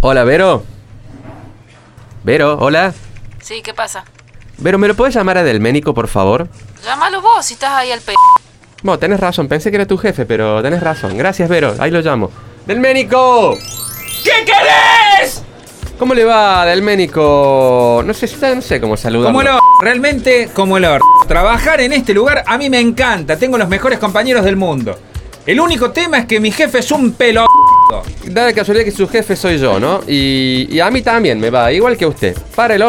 Hola, Vero. Vero, hola. Sí, ¿qué pasa? Vero, ¿me lo puedes llamar a Delménico, por favor? Llámalo vos si estás ahí al p. Bueno, tenés razón, pensé que era tu jefe, pero tenés razón. Gracias, Vero, ahí lo llamo. ¡Delménico! ¿Qué querés? ¿Cómo le va, Delménico? No sé, no sé cómo saludarlo. Como el or, realmente como el or. Trabajar en este lugar a mí me encanta, tengo los mejores compañeros del mundo. El único tema es que mi jefe es un pelo. Da de casualidad que su jefe soy yo, ¿no? Y, y a mí también me va, igual que a usted. Para el.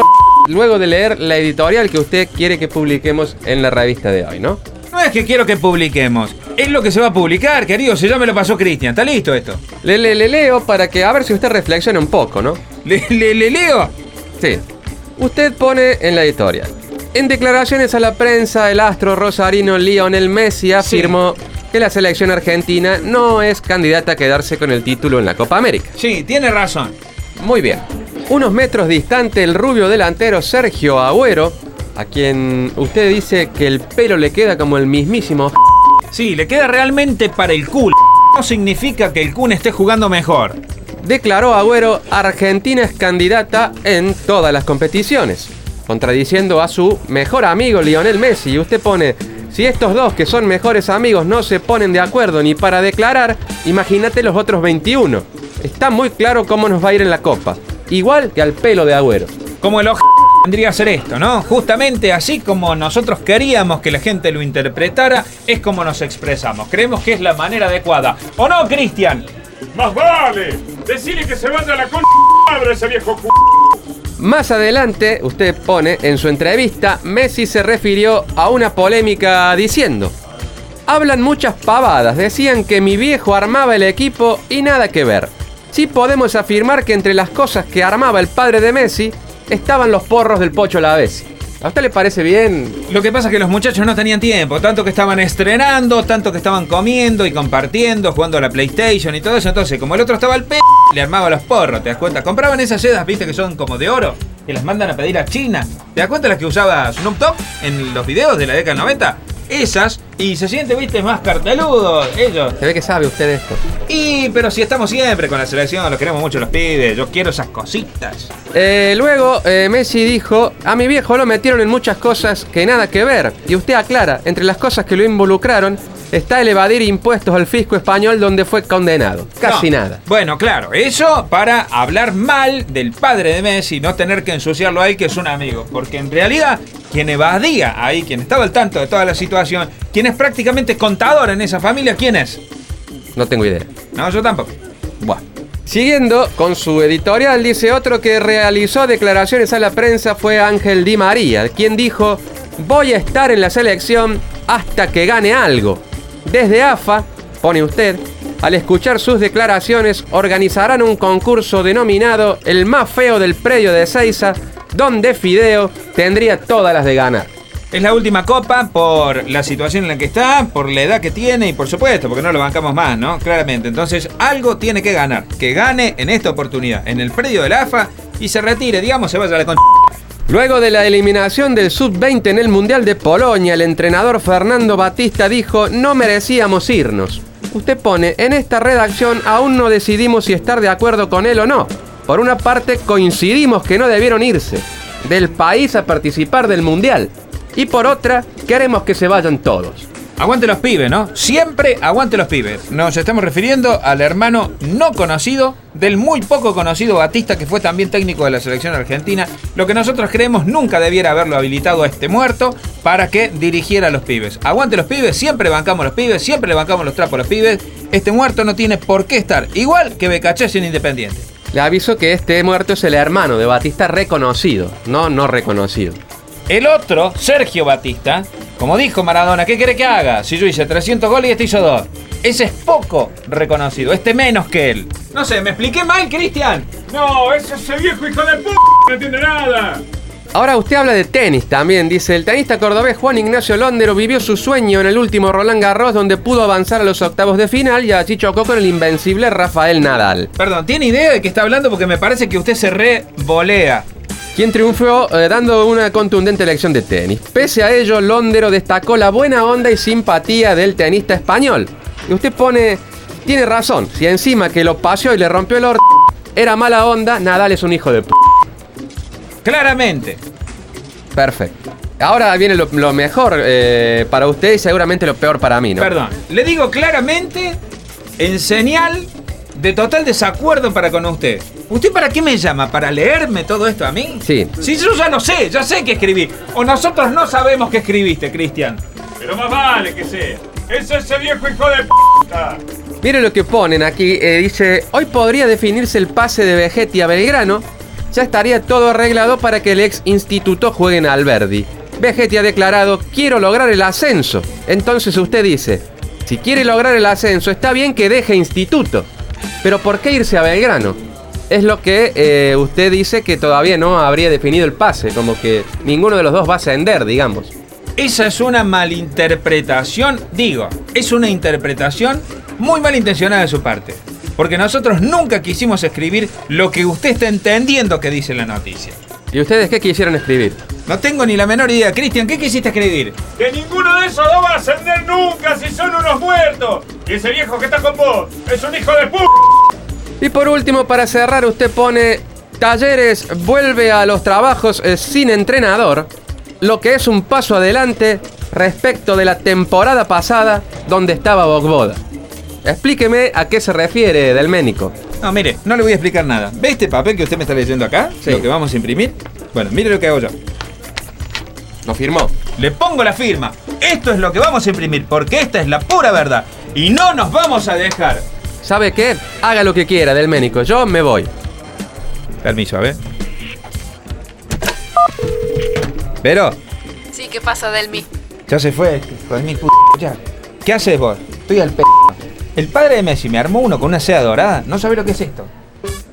Luego de leer la editorial que usted quiere que publiquemos en la revista de hoy, ¿no? No es que quiero que publiquemos, es lo que se va a publicar, querido, si ya me lo pasó Cristian. ¿Está listo esto? Le, le, le leo para que a ver si usted reflexione un poco, ¿no? ¿Le, le, le leo? Sí. Usted pone en la editorial. En declaraciones a la prensa, el astro rosarino Lionel Messi afirmó que la selección argentina no es candidata a quedarse con el título en la Copa América. Sí, tiene razón. Muy bien. Unos metros distante, el rubio delantero Sergio Agüero, a quien usted dice que el pelo le queda como el mismísimo. Sí, le queda realmente para el culo. No significa que el Kun esté jugando mejor. Declaró Agüero, Argentina es candidata en todas las competiciones, contradiciendo a su mejor amigo Lionel Messi. Y usted pone, si estos dos que son mejores amigos no se ponen de acuerdo ni para declarar, imagínate los otros 21. Está muy claro cómo nos va a ir en la Copa. Igual que al pelo de Agüero. Como el oj vendría a ser esto, ¿no? Justamente así como nosotros queríamos que la gente lo interpretara, es como nos expresamos. Creemos que es la manera adecuada. ¿O no, Cristian? ¡Más vale! Decirle que se vaya a la con madre ese viejo c... Más adelante, usted pone en su entrevista, Messi se refirió a una polémica diciendo, hablan muchas pavadas, decían que mi viejo armaba el equipo y nada que ver. Sí podemos afirmar que entre las cosas que armaba el padre de Messi estaban los porros del Pocho la vez. ¿A usted le parece bien? Lo que pasa es que los muchachos no tenían tiempo, tanto que estaban estrenando, tanto que estaban comiendo y compartiendo, jugando a la PlayStation y todo eso. Entonces, como el otro estaba al p, le armaba los porros, ¿te das cuenta? Compraban esas sedas, viste, que son como de oro, que las mandan a pedir a China. ¿Te das cuenta las que usaba Snoop Dogg en los videos de la década del 90? Esas, y se siente, viste, más carteludo, ellos. Se ve que sabe usted esto. Y, pero si estamos siempre con la selección, los queremos mucho los pibes, yo quiero esas cositas. Eh, luego, eh, Messi dijo, a mi viejo lo metieron en muchas cosas que nada que ver. Y usted aclara, entre las cosas que lo involucraron, está el evadir impuestos al fisco español donde fue condenado. Casi No. nada. Bueno, claro, eso para hablar mal del padre de Messi, no tener que ensuciarlo a él, que es un amigo. Porque en realidad, quien evadía ahí, quien estaba al tanto de toda la situación, quien es prácticamente contador en esa familia, ¿quién es? No tengo idea. No, yo tampoco. Buah. Siguiendo con su editorial, dice otro que realizó declaraciones a la prensa fue Ángel Di María, quien dijo, voy a estar en la selección hasta que gane algo. Desde AFA, pone usted, al escuchar sus declaraciones organizarán un concurso denominado El más feo del predio de Seiza, donde Fideo tendría todas las de ganar. Es la última copa por la situación en la que está, por la edad que tiene y por supuesto, porque no lo bancamos más, ¿no? Claramente. Entonces, algo tiene que ganar. Que gane en esta oportunidad, en el predio del AFA y se retire, digamos, se vaya a la con... Luego de la eliminación del Sub-20 en el Mundial de Polonia, el entrenador Fernando Batista dijo no merecíamos irnos. Usted pone, en esta redacción aún no decidimos si estar de acuerdo con él o no. Por una parte, coincidimos que no debieron irse del país a participar del Mundial. Y por otra, queremos que se vayan todos. Aguante los pibes, ¿no? Siempre aguante los pibes. Nos estamos refiriendo al hermano no conocido del muy poco conocido Batista, que fue también técnico de la selección argentina. Lo que nosotros creemos nunca debiera haberlo habilitado a este muerto para que dirigiera a los pibes. Aguante los pibes, siempre bancamos los pibes, siempre le bancamos los trapos a los pibes. Este muerto no tiene por qué estar igual que Becachés en Independiente. Le aviso que este muerto es el hermano de Batista reconocido, no no reconocido. El otro, Sergio Batista, como dijo Maradona, ¿qué quiere que haga? Si yo hice 300 goles y este hizo 2. Ese es poco reconocido, este menos que él. No sé, ¿me expliqué mal, Cristian? No, es ese viejo hijo de p... no entiende nada. Ahora usted habla de tenis también, dice el tenista cordobés Juan Ignacio Londero vivió su sueño en el último Roland Garros donde pudo avanzar a los octavos de final y allí chocó con el invencible Rafael Nadal, Perdón, ¿tiene idea de qué está hablando? Porque me parece que usted se revolea. Quien triunfó eh, dando una contundente lección de tenis. Pese a ello, Londero destacó la buena onda y simpatía del tenista español. Y usted pone, tiene razón, si encima que lo paseó y le rompió el or... era mala onda, Nadal es un hijo de p. Claramente. Perfecto. Ahora viene lo, lo mejor eh, para usted y seguramente lo peor para mí, ¿no? Perdón. Le digo claramente en señal de total desacuerdo para con usted. ¿Usted para qué me llama? ¿Para leerme todo esto a mí? Sí. Si yo ya lo sé, ya sé que escribí. O nosotros no sabemos qué escribiste, Cristian. Pero más vale que sea. Es ese viejo hijo de puta. Mire lo que ponen aquí. eh, dice, hoy podría definirse el pase de Vegetti a Belgrano. Ya estaría todo arreglado para que el ex instituto juegue en Alberdi. Vegetti ha declarado, quiero lograr el ascenso. Entonces usted dice, si quiere lograr el ascenso, está bien que deje instituto. Pero ¿por qué irse a Belgrano? Es lo que eh, usted dice que todavía no habría definido el pase, como que ninguno de los dos va a ascender, digamos. Esa es una malinterpretación, digo, es una interpretación muy malintencionada de su parte. Porque nosotros nunca quisimos escribir lo que usted está entendiendo que dice la noticia. ¿Y ustedes qué quisieron escribir? No tengo ni la menor idea. Cristian, ¿qué quisiste escribir? Que ninguno de esos dos va a ascender nunca si son unos muertos. Y ese viejo que está con vos es un hijo de puta. Y por último, para cerrar, usted pone Talleres vuelve a los trabajos eh, sin entrenador, lo que es un paso adelante respecto de la temporada pasada donde estaba Bogboda. Explíqueme a qué se refiere del médico. No, mire, no le voy a explicar nada. ¿Ve este papel que usted me está leyendo acá? Sí. Lo que vamos a imprimir. Bueno, mire lo que hago yo. ¿Lo firmó? Le pongo la firma. Esto es lo que vamos a imprimir, porque esta es la pura verdad. Y no nos vamos a dejar. ¿Sabe qué? Haga lo que quiera del médico. Yo me voy. Permiso, a ver. Pero, Sí, ¿qué pasa, Delmi? ya se fue, con mi p ya. ¿Qué haces vos? Estoy al p. El padre de Messi me armó uno con una seda dorada. No sabe lo que es esto.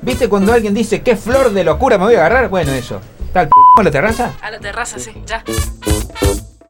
¿Viste cuando alguien dice qué flor de locura me voy a agarrar? Bueno, eso. ¿Está el p en la terraza? A la terraza, sí, ya.